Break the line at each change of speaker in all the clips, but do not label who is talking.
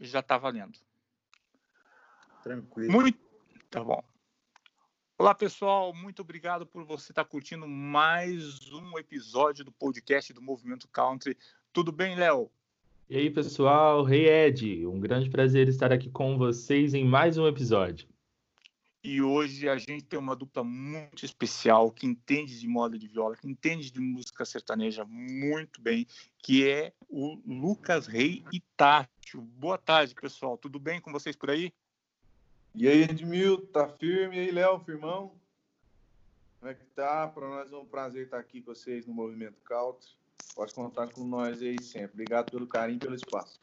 já tá valendo.
Tranquilo.
Muito tá bom. Olá, pessoal. Muito obrigado por você estar curtindo mais um episódio do podcast do Movimento Country. Tudo bem, Léo?
E aí, pessoal? Rei hey, Ed, um grande prazer estar aqui com vocês em mais um episódio.
E hoje a gente tem uma dupla muito especial que entende de moda de viola, que entende de música sertaneja muito bem, que é o Lucas Rei e Tátio. Boa tarde, pessoal. Tudo bem com vocês por aí?
E aí, Edmilton, tá firme? E aí, Léo, firmão? Como é que tá? Para nós é um prazer estar aqui com vocês no Movimento Country. Pode contar com nós aí sempre. Obrigado pelo carinho pelo espaço.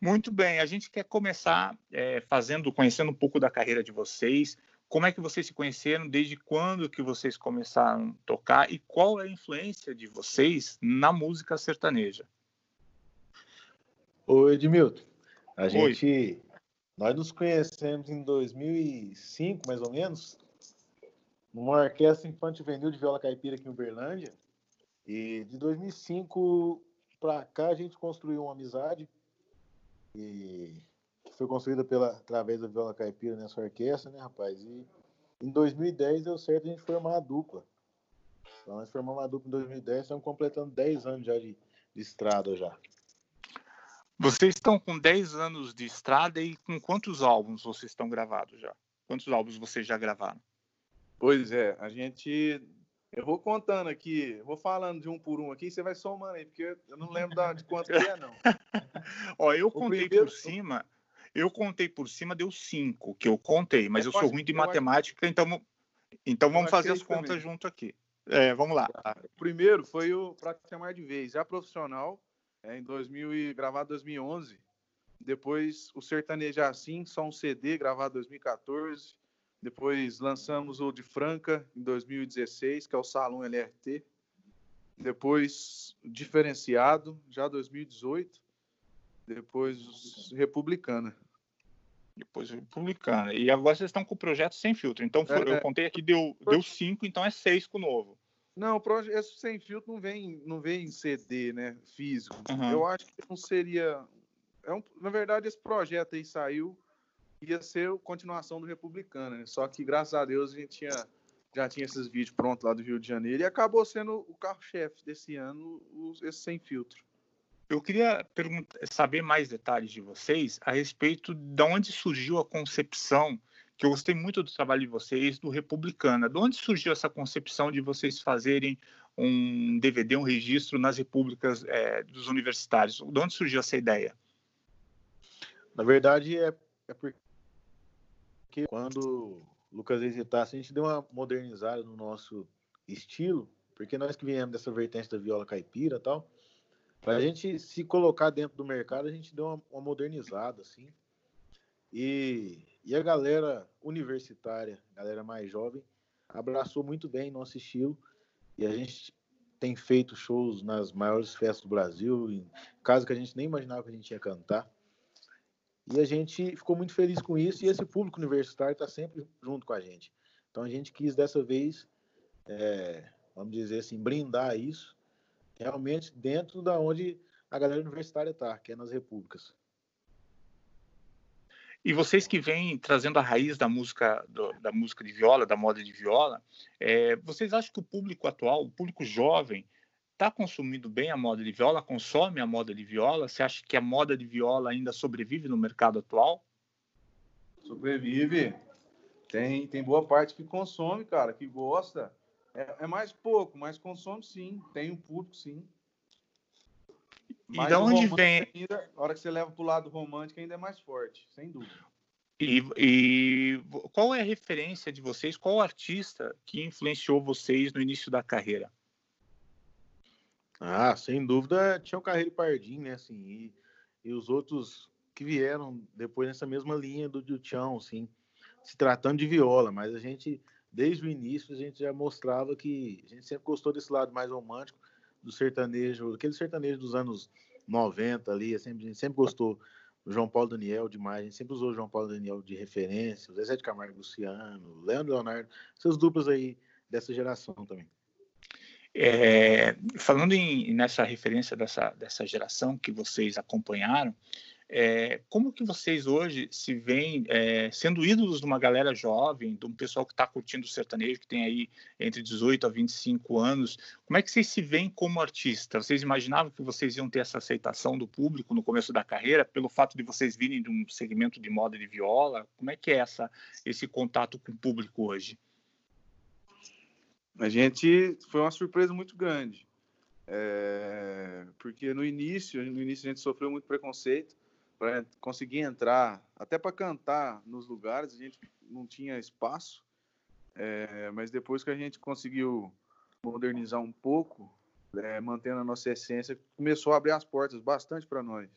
Muito bem, a gente quer começar é, fazendo, conhecendo um pouco da carreira de vocês. Como é que vocês se conheceram? Desde quando que vocês começaram a tocar? E qual é a influência de vocês na música sertaneja?
Oi, Edmilton. A Oi. gente, nós nos conhecemos em 2005, mais ou menos, numa orquestra infantil juvenil de viola caipira aqui em Uberlândia. E de 2005 para cá a gente construiu uma amizade e que foi construída pela, através da viola caipira nessa orquestra, né, rapaz? E em 2010 deu certo a gente formar a dupla. Então nós formamos a dupla em 2010, estamos completando 10 anos já de, de estrada já.
Vocês estão com 10 anos de estrada e com quantos álbuns vocês estão gravados já? Quantos álbuns vocês já gravaram?
Pois é, a gente eu vou contando aqui, vou falando de um por um aqui, você vai somando aí, porque eu não lembro de quanto que é, não.
Ó, eu o contei primeiro... por cima, eu contei por cima, deu cinco que eu contei, mas eu, eu sou ruim de matemática, acho... então, então vamos fazer as contas também. junto aqui. É, vamos lá.
O primeiro foi o Pra Chamar de Vez, já profissional, é, em 2000 e gravado 2011. Depois o Sertanejo Assim, só um CD, gravado 2014. Depois lançamos o de Franca em 2016, que é o Salão LRT. Depois Diferenciado, já 2018. Depois Republicana.
Depois Republicana. E agora vocês estão com o projeto sem filtro. Então é, eu é. contei aqui, deu, deu cinco, então é seis com o novo.
Não, o projeto sem filtro não vem, não vem em CD, né? Físico. Uhum. Eu acho que não seria. É um, na verdade, esse projeto aí saiu ia ser a continuação do Republicano, né? Só que, graças a Deus, a gente tinha, já tinha esses vídeos prontos lá do Rio de Janeiro e acabou sendo o carro-chefe desse ano, esse sem filtro.
Eu queria saber mais detalhes de vocês a respeito de onde surgiu a concepção, que eu gostei muito do trabalho de vocês, do Republicana. De onde surgiu essa concepção de vocês fazerem um DVD, um registro nas repúblicas é, dos universitários? De onde surgiu essa ideia?
Na verdade, é, é porque que quando Lucas hesitasse, a gente deu uma modernizada no nosso estilo, porque nós que viemos dessa vertente da viola caipira e tal, para a gente se colocar dentro do mercado, a gente deu uma, uma modernizada, assim. E, e a galera universitária, a galera mais jovem, abraçou muito bem nosso estilo. E a gente tem feito shows nas maiores festas do Brasil, em casa que a gente nem imaginava que a gente ia cantar. E a gente ficou muito feliz com isso e esse público universitário está sempre junto com a gente. Então a gente quis dessa vez, é, vamos dizer assim, brindar isso realmente dentro da onde a galera universitária está, que é nas repúblicas.
E vocês que vêm trazendo a raiz da música, do, da música de viola, da moda de viola, é, vocês acham que o público atual, o público jovem, está consumindo bem a moda de viola, consome a moda de viola? Você acha que a moda de viola ainda sobrevive no mercado atual?
Sobrevive. Tem, tem boa parte que consome, cara, que gosta. É, é mais pouco, mas consome sim. Tem um público, sim.
E de onde vem?
Ainda, a hora que você leva para o lado romântico, ainda é mais forte, sem dúvida.
E, e, qual é a referência de vocês? Qual artista que influenciou vocês no início da carreira?
Ah, sem dúvida tinha o Carreiro Pardim, né, assim, e, e, os outros que vieram depois nessa mesma linha do, do Tião, assim, se tratando de viola, mas a gente, desde o início, a gente já mostrava que a gente sempre gostou desse lado mais romântico do sertanejo, aquele sertanejo dos anos 90 ali, sempre, a gente sempre gostou do João Paulo Daniel demais, a gente sempre usou o João Paulo Daniel de referência, o Zezé de Camargo Luciano, Leandro Leonardo, essas duplas aí dessa geração também.
É, falando em, nessa referência dessa, dessa geração que vocês acompanharam, é, como que vocês hoje se veem é, sendo ídolos de uma galera jovem, de um pessoal que está curtindo o sertanejo, que tem aí entre 18 a 25 anos? Como é que vocês se veem como artista? Vocês imaginavam que vocês iam ter essa aceitação do público no começo da carreira, pelo fato de vocês virem de um segmento de moda de viola? Como é que é essa, esse contato com o público hoje?
A gente foi uma surpresa muito grande, é, porque no início, no início a gente sofreu muito preconceito para conseguir entrar, até para cantar nos lugares, a gente não tinha espaço, é, mas depois que a gente conseguiu modernizar um pouco, é, mantendo a nossa essência, começou a abrir as portas bastante para nós.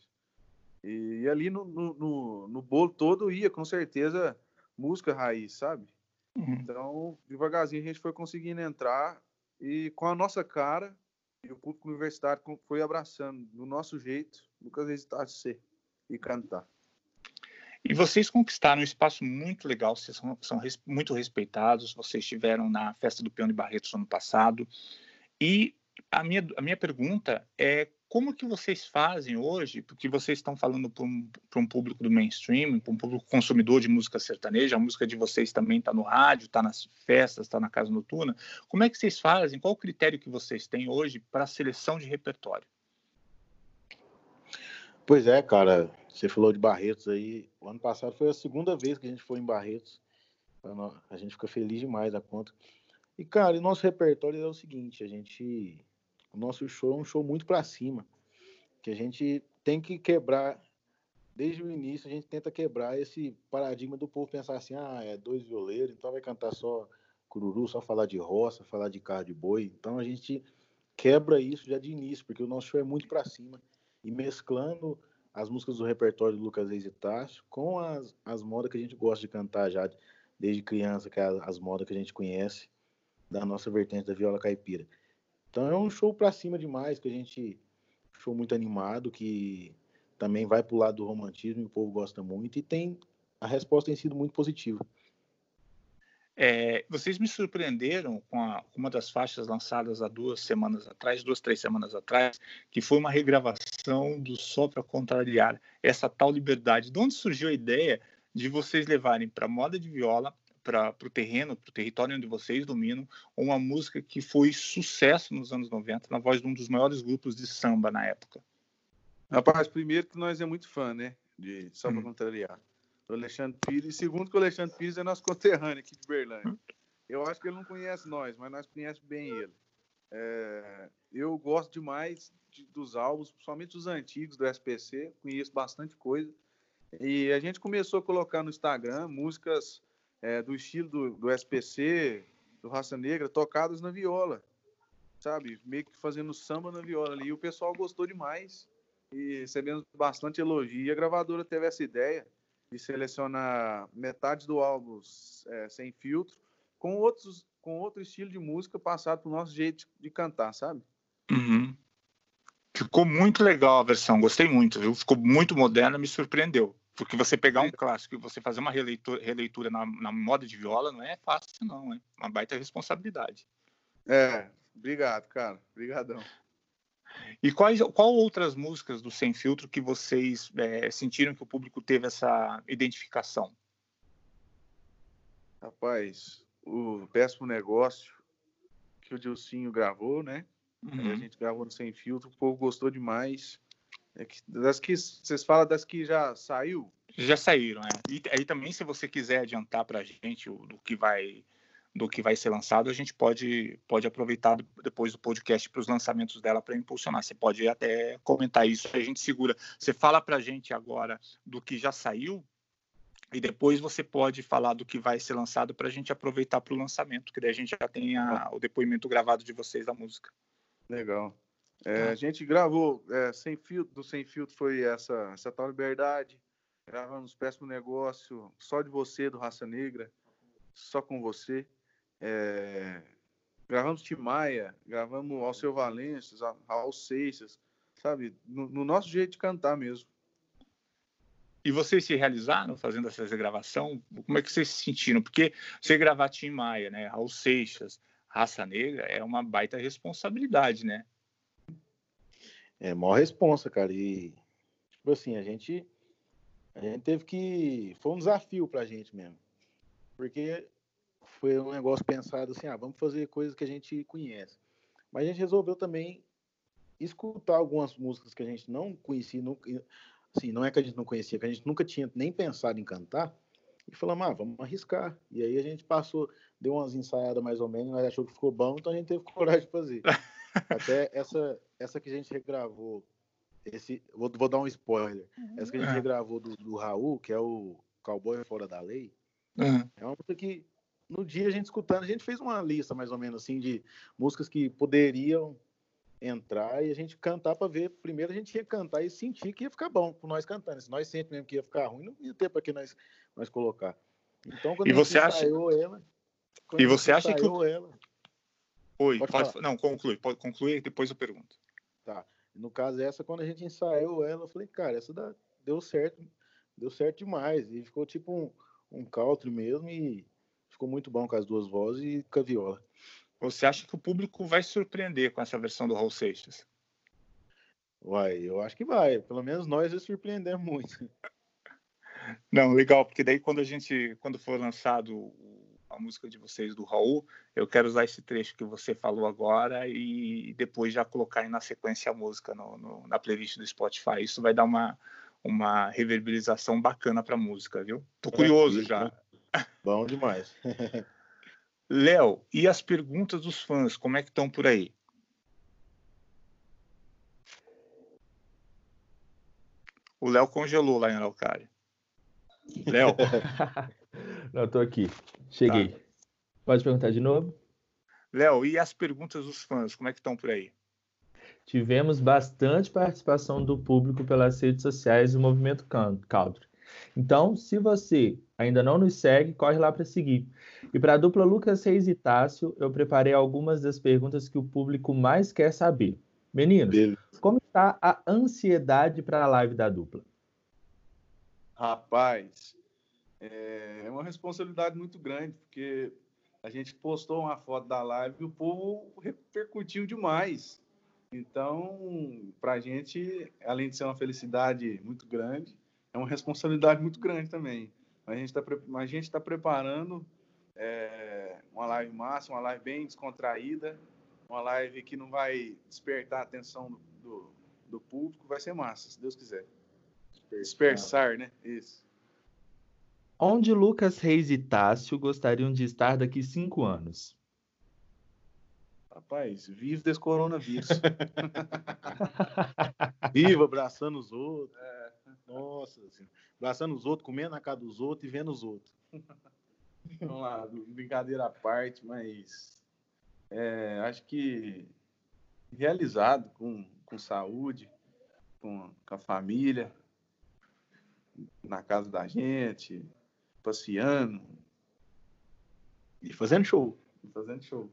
E, e, ali no, no, no, no, bolo todo ia, com certeza, música raiz, sabe? Uhum. Então, devagarzinho a gente foi conseguindo entrar e com a nossa cara, e o público universitário foi abraçando do nosso jeito, Lucas Hesitar de ser e cantar.
E vocês conquistaram um espaço muito legal, vocês são, são res, muito respeitados, vocês estiveram na festa do Peão de Barretos ano passado. E a minha, a minha pergunta é como que vocês fazem hoje, porque vocês estão falando para um, um, público do mainstream, para um público consumidor de música sertaneja, a música de vocês também está no rádio, está nas festas, está na casa noturna. Como é que vocês fazem? Qual o critério que vocês têm hoje para a seleção de repertório?
Pois é, cara. Você falou de Barretos aí. O ano passado foi a segunda vez que a gente foi em Barretos. A gente fica feliz demais da conta. E, cara, o nosso repertório é o seguinte: a gente. O nosso show é um show muito para cima. Que a gente tem que quebrar. Desde o início, a gente tenta quebrar esse paradigma do povo pensar assim: ah, é dois violeiros, então vai cantar só cururu, só falar de roça, falar de carro de boi. Então a gente quebra isso já de início, porque o nosso show é muito para cima e mesclando as músicas do repertório do Lucas Reis e Tacho com as, as modas que a gente gosta de cantar já desde criança, que é as, as modas que a gente conhece da nossa vertente da viola caipira. Então é um show para cima demais, que a gente show muito animado, que também vai pro lado do romantismo, o povo gosta muito e tem a resposta tem sido muito positiva.
É, vocês me surpreenderam com, a, uma das faixas lançadas há duas semanas atrás, duas, três semanas atrás, que foi uma regravação do Só para Contrariar, essa tal liberdade. De onde surgiu a ideia de vocês levarem para moda de viola, para o terreno, para o território onde vocês dominam, uma música que foi sucesso nos anos 90, na voz de um dos maiores grupos de samba na época?
Rapaz, primeiro que nós é muito fã, né? De Só para hum. Contrariar do Alexandre Pires. E segundo que o Alexandre Pires é nosso conterrâneo aqui de Berlândia. Eu acho que ele não conhece nós, mas nós conhecemos bem ele. É, eu gosto demais de, dos álbuns, principalmente os antigos do SPC, conheço bastante coisa. E a gente começou a colocar no Instagram músicas é, do estilo do, do SPC, do Raça Negra, tocadas na viola, sabe? Meio que fazendo samba na viola ali. E o pessoal gostou demais e recebemos bastante elogio. E a gravadora teve essa ideia de selecionar metade do álbum é, sem filtro, com outros com outro estilo de música passado pro nosso jeito de cantar, sabe?
Uhum. Ficou muito legal a versão, gostei muito, viu? Ficou muito moderna, me surpreendeu. Porque você pegar um clássico e você fazer uma releitura, releitura na, na, moda de viola não é fácil, não, é uma baita responsabilidade.
É, obrigado, cara. Obrigadão.
E quais, qual outras músicas do Sem Filtro que vocês é, sentiram que o público teve essa identificação?
Rapaz, o Péssimo Negócio que o Dilcinho gravou, né? Uhum. A gente gravou no Sem Filtro, o povo gostou demais. É que, das que vocês falam das que já saiu?
Já saíram, é. E aí também, se você quiser adiantar para a gente o, do que vai do que vai ser lançado, a gente pode, pode aproveitar depois do podcast para os lançamentos dela para impulsionar. Você pode até comentar isso, a gente segura. Você fala para a gente agora do que já saiu e depois você pode falar do que vai ser lançado para a gente aproveitar para o lançamento, que daí a gente já tem a, o depoimento gravado de vocês da música.
Legal. É, tá. a gente gravou é, sem filtro, do Sem Filtro foi essa, essa tal liberdade. Gravamos Péssimo Negócio, Só de Você, do Raça Negra, Só com Você. É, gravamos Tim Maia, gravamos Alceu Valências, Raul Seixas, sabe? No, no, nosso jeito de cantar mesmo.
E vocês se realizaram fazendo essa gravação? Como é que vocês se sentiram? Porque você gravar Tim Maia, né? Raul Seixas, raça negra é uma baita responsabilidade, né?
É, maior responsa, cara. E, tipo assim, a gente, a gente teve que. Foi um desafio pra gente mesmo. Porque foi um negócio pensado assim, ah, vamos fazer coisas que a gente conhece. Mas a gente resolveu também escutar algumas músicas que a gente não conhecia, assim, não é que a gente não conhecia, que a gente nunca tinha nem pensado em cantar, e falamos, ah, vamos arriscar. E aí a gente passou, deu umas ensaiadas mais ou menos, nós achou que ficou bom, então a gente teve coragem de fazer. Até essa, essa que a gente regravou, esse, vou, vou dar um spoiler, uhum. essa que a gente é. regravou do, do Raul, que é o Cowboy Fora da Lei, uhum. é uma música que no dia a gente escutando, a gente fez uma lista mais ou menos assim de músicas que poderiam entrar e a gente cantar para ver. Primeiro a gente ia cantar e sentir que ia ficar bom com nós cantando. Se nós sentimos mesmo que ia ficar ruim, não ia ter para que nós, nós colocar. Então, quando
e você acha...
ela.
E você acha que.
Ela...
Oi, pode, pode Não, conclui, pode concluir, depois eu pergunto.
Tá. No caso, essa, quando a gente ensaiou ela, eu falei, cara, essa dá... deu certo, deu certo demais. E ficou tipo um, um country mesmo e ficou muito bom com as duas vozes e com a viola.
Você acha que o público vai surpreender com essa versão do Raul Seixas?
Uai, eu acho que vai. Pelo menos nós vai surpreender muito.
Não, legal, porque daí quando a gente, quando for lançado a música de vocês do Raul, eu quero usar esse trecho que você falou agora e depois já colocar aí na sequência a música no, no, na playlist do Spotify. Isso vai dar uma, uma reverberização bacana para a música, viu? Tô curioso já.
Bom demais.
Léo, e as perguntas dos fãs, como é que estão por aí? O Léo congelou lá em Araucária. Léo?
Não, estou aqui. Cheguei. Tá. Pode perguntar de novo?
Léo, e as perguntas dos fãs, como é que estão por aí?
Tivemos bastante participação do público pelas redes sociais do Movimento Country. Então, se você ainda não nos segue, corre lá para seguir. E para a dupla Lucas Reis e Tássio, eu preparei algumas das perguntas que o público mais quer saber. Meninos, Beleza. como está a ansiedade para a live da dupla?
Rapaz, é uma responsabilidade muito grande, porque a gente postou uma foto da live e o povo repercutiu demais. Então, para a gente, além de ser uma felicidade muito grande, é uma responsabilidade muito grande também. A gente está tá preparando é, uma live massa, uma live bem descontraída, uma live que não vai despertar a atenção do, do, do público, vai ser massa, se Deus quiser. Dispersar, né? Isso.
Onde Lucas Reis e Tássio gostariam de estar daqui cinco anos?
Rapaz, vive desse coronavírus.
Viva abraçando os outros. É. Nossa, assim, abraçando os outros, comendo na casa dos outros e vendo os outros.
Vamos lá, brincadeira à parte, mas é, acho que realizado com, com saúde, com, com a família, na casa da gente, passeando.
E fazendo show.
E fazendo show.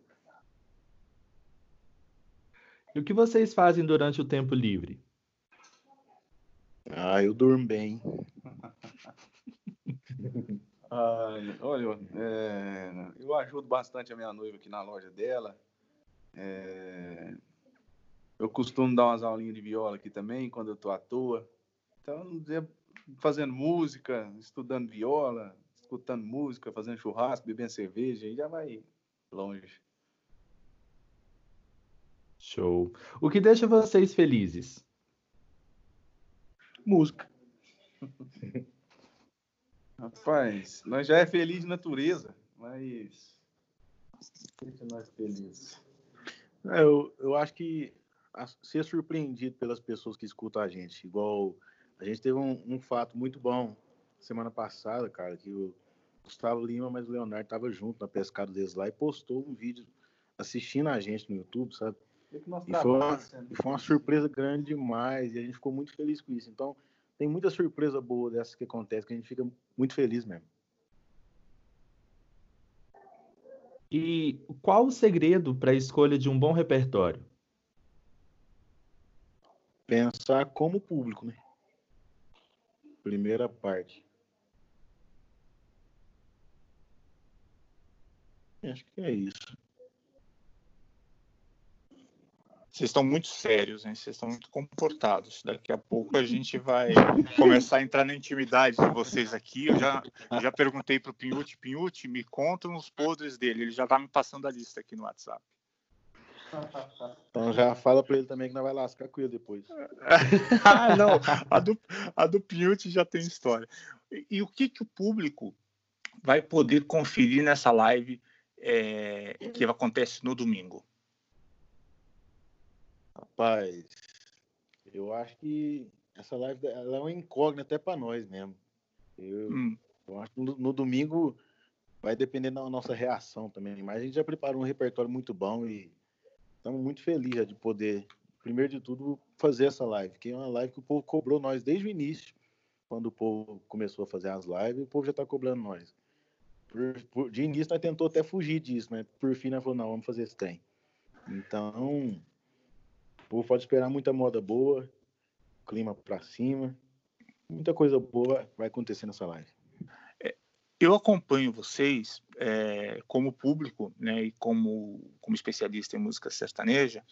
E o que vocês fazem durante o tempo livre?
Ah, eu durmo bem.
ah, olha, é, eu ajudo bastante a minha noiva aqui na loja dela. É, eu costumo dar umas aulinhas de viola aqui também, quando eu tô à toa. Então, fazendo música, estudando viola, escutando música, fazendo churrasco, bebendo cerveja, aí já vai longe.
Show. O que deixa vocês felizes?
Música.
Rapaz, nós já é feliz de natureza, mas deixa nós felizes.
É, eu, eu acho que ser surpreendido pelas pessoas que escutam a gente, igual a gente teve um, um fato muito bom semana passada, cara, que o Gustavo Lima, mas o Leonardo tava junto na pescada deles lá e postou um vídeo assistindo a gente no YouTube, sabe? E foi, uma, e foi uma surpresa grande demais e a gente ficou muito feliz com isso. Então, tem muita surpresa boa dessas que acontece que a gente fica muito feliz mesmo.
E qual o segredo para a escolha de um bom repertório?
Pensar como público, né? Primeira parte. Acho que é isso.
Vocês estão muito sérios, hein? Vocês estão muito comportados. Daqui a pouco a gente vai começar a entrar na intimidade de vocês aqui. Eu já, já perguntei para o Pinhute, Pinhute, me conta uns podres dele. Ele já está me passando a lista aqui no WhatsApp.
Então já fala para ele também que não vai lascar com ele depois.
ah, não. A do, a do já tem história. E, e, o que, que o público vai poder conferir nessa live é, que acontece no domingo?
Rapaz, eu acho que essa live ela é uma incógnita até para nós mesmo. Eu, hum. eu acho que no, no, domingo vai depender da nossa reação também. Mas a gente já preparou um repertório muito bom e estamos muito felizes de poder, primeiro de tudo, fazer essa live, que é uma live que o povo cobrou nós desde o início. Quando o povo começou a fazer as lives, o povo já está cobrando nós. Por, por, de início, nós tentou até fugir disso, mas por fim, nós falou: não, vamos fazer esse trem. Então, povo pode esperar muita moda boa, clima para cima, muita coisa boa vai acontecer nessa live.
É, eu acompanho vocês é, como público, né, e como como especialista em música sertaneja,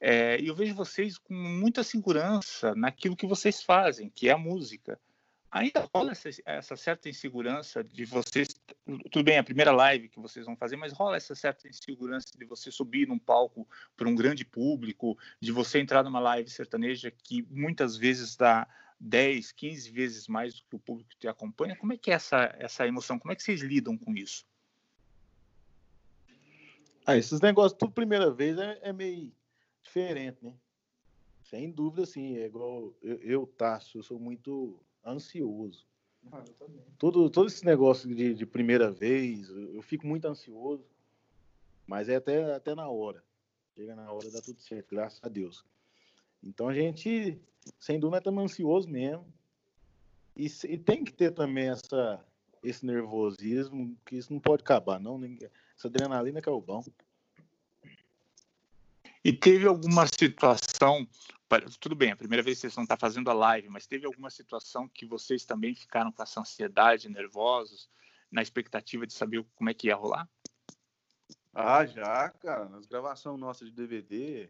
é, eu vejo vocês com muita segurança naquilo que vocês fazem, que é a música ainda rola essa, essa, certa insegurança de vocês. Tudo bem, a primeira live que vocês vão fazer, mas rola essa certa insegurança de você subir num palco para um grande público, de você entrar numa live sertaneja que muitas vezes dá 10, 15 vezes mais do que o público te acompanha. Como é que é essa, essa emoção? Como é que vocês lidam com isso?
Ah, esses negócios, tudo primeira vez é, é meio diferente, né? Sem dúvida, sim. É igual eu, eu Tasso, eu sou muito ansioso. Ah, todo, todo esse negócio de, de primeira vez, eu fico muito ansioso, mas é até, até na hora. Chega na hora, dá tudo certo, graças a Deus. Então a gente, sem dúvida, estamos ansioso mesmo. E, e, tem que ter também essa, esse nervosismo, que isso não pode acabar, não. Essa adrenalina que é o bom.
E teve alguma situação tudo bem, a primeira vez que vocês não estão tá fazendo a live, mas teve alguma situação que vocês também ficaram com essa ansiedade, nervosos, na expectativa de saber como é que ia rolar?
Ah, já, cara. Nas gravações nossas de DVD,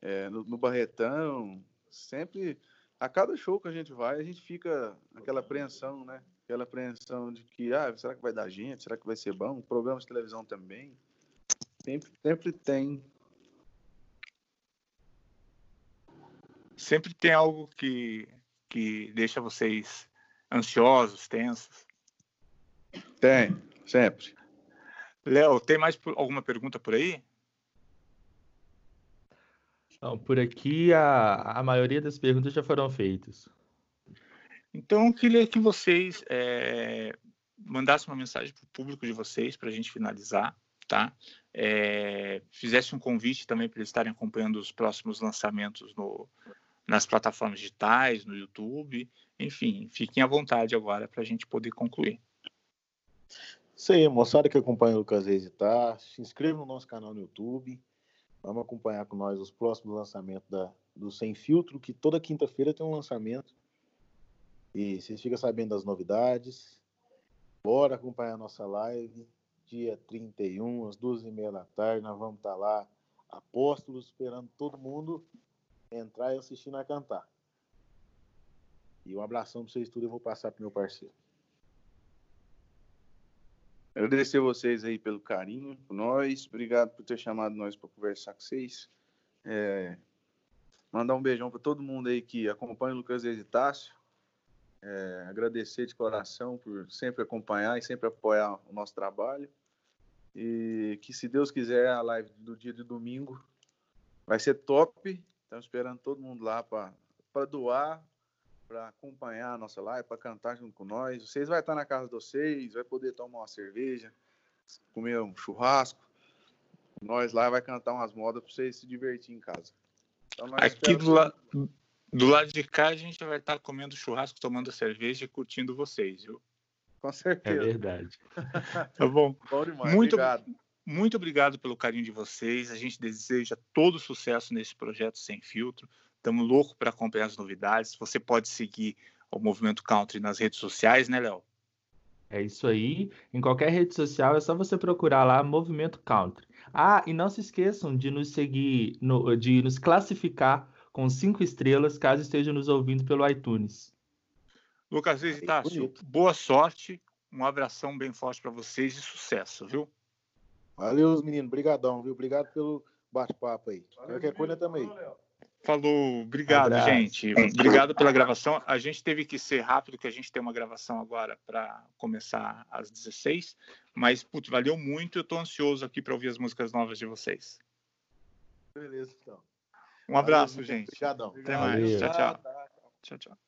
é, no, no, Barretão, sempre, a cada show que a gente vai, a gente fica aquela apreensão, né? Aquela apreensão de que, ah, será que vai dar gente? Será que vai ser bom? Programas de televisão também. Sempre, sempre tem
sempre tem algo que, que deixa vocês ansiosos, tensos?
Tem, sempre.
Léo, tem mais alguma pergunta por aí?
Não, por aqui a, a maioria das perguntas já foram feitas.
Então, eu queria que vocês é, mandassem uma mensagem para o público de vocês, para a gente finalizar, tá? É, fizesse um convite também para eles estarem acompanhando os próximos lançamentos no, nas plataformas digitais, no YouTube, enfim, fiquem à vontade agora para a gente poder concluir.
Isso aí, moçada que acompanha o Lucas Reis tá, se inscreva no nosso canal no YouTube, vamos acompanhar com nós os próximos lançamentos da, do Sem Filtro, que toda quinta-feira tem um lançamento, e vocês ficam sabendo das novidades, bora acompanhar a nossa live, dia 31, às duas e meia da tarde, nós vamos estar tá lá, apóstolos, esperando todo mundo entrar e assistir na cantar. E um abração para vocês tudo eu vou passar para meu parceiro.
Agradecer vocês aí pelo carinho por nós. Obrigado por ter chamado nós para conversar com vocês. É, mandar um beijão para todo mundo aí que acompanha o Lucas Hesitácio. É, agradecer de coração por sempre acompanhar e sempre apoiar o nosso trabalho. E que, se Deus quiser, a live do dia de domingo vai ser top Estamos esperando todo mundo lá para doar, para acompanhar a nossa live, para cantar junto com nós. Vocês vão estar na casa de vocês, vai poder tomar uma cerveja, comer um churrasco. Nós lá vai cantar umas modas para vocês se divertir em casa.
Então, Aqui do, la... do lado de cá a gente vai estar comendo churrasco, tomando cerveja e curtindo vocês, viu?
Com certeza.
É verdade.
tá bom.
bom demais.
Muito
obrigado.
Muito obrigado pelo carinho de vocês. A gente deseja todo sucesso nesse projeto Sem Filtro. Estamos loucos para acompanhar as novidades. Você pode seguir o Movimento Country nas redes sociais, né, Léo?
É isso aí. Em qualquer rede social é só você procurar lá Movimento Country. Ah, e não se esqueçam de nos seguir, no, de nos classificar com cinco estrelas, caso estejam nos ouvindo pelo iTunes.
Lucas Visitácio, boa sorte, um abração bem forte para vocês e sucesso, viu?
Valeu, meninos. Obrigadão, viu? Obrigado pelo bate-papo aí. Qualquer coisa também.
Falou, obrigado, Abraço. gente. Obrigado pela gravação. A gente teve que ser rápido, que a gente tem uma gravação agora para começar às 16. Mas, putz, valeu muito. Eu estou ansioso aqui para ouvir as músicas novas de vocês.
Beleza, então.
Um abraço, valeu, gente.
Obrigadão.
Até mais. Tchau, tchau. Tchau, tchau.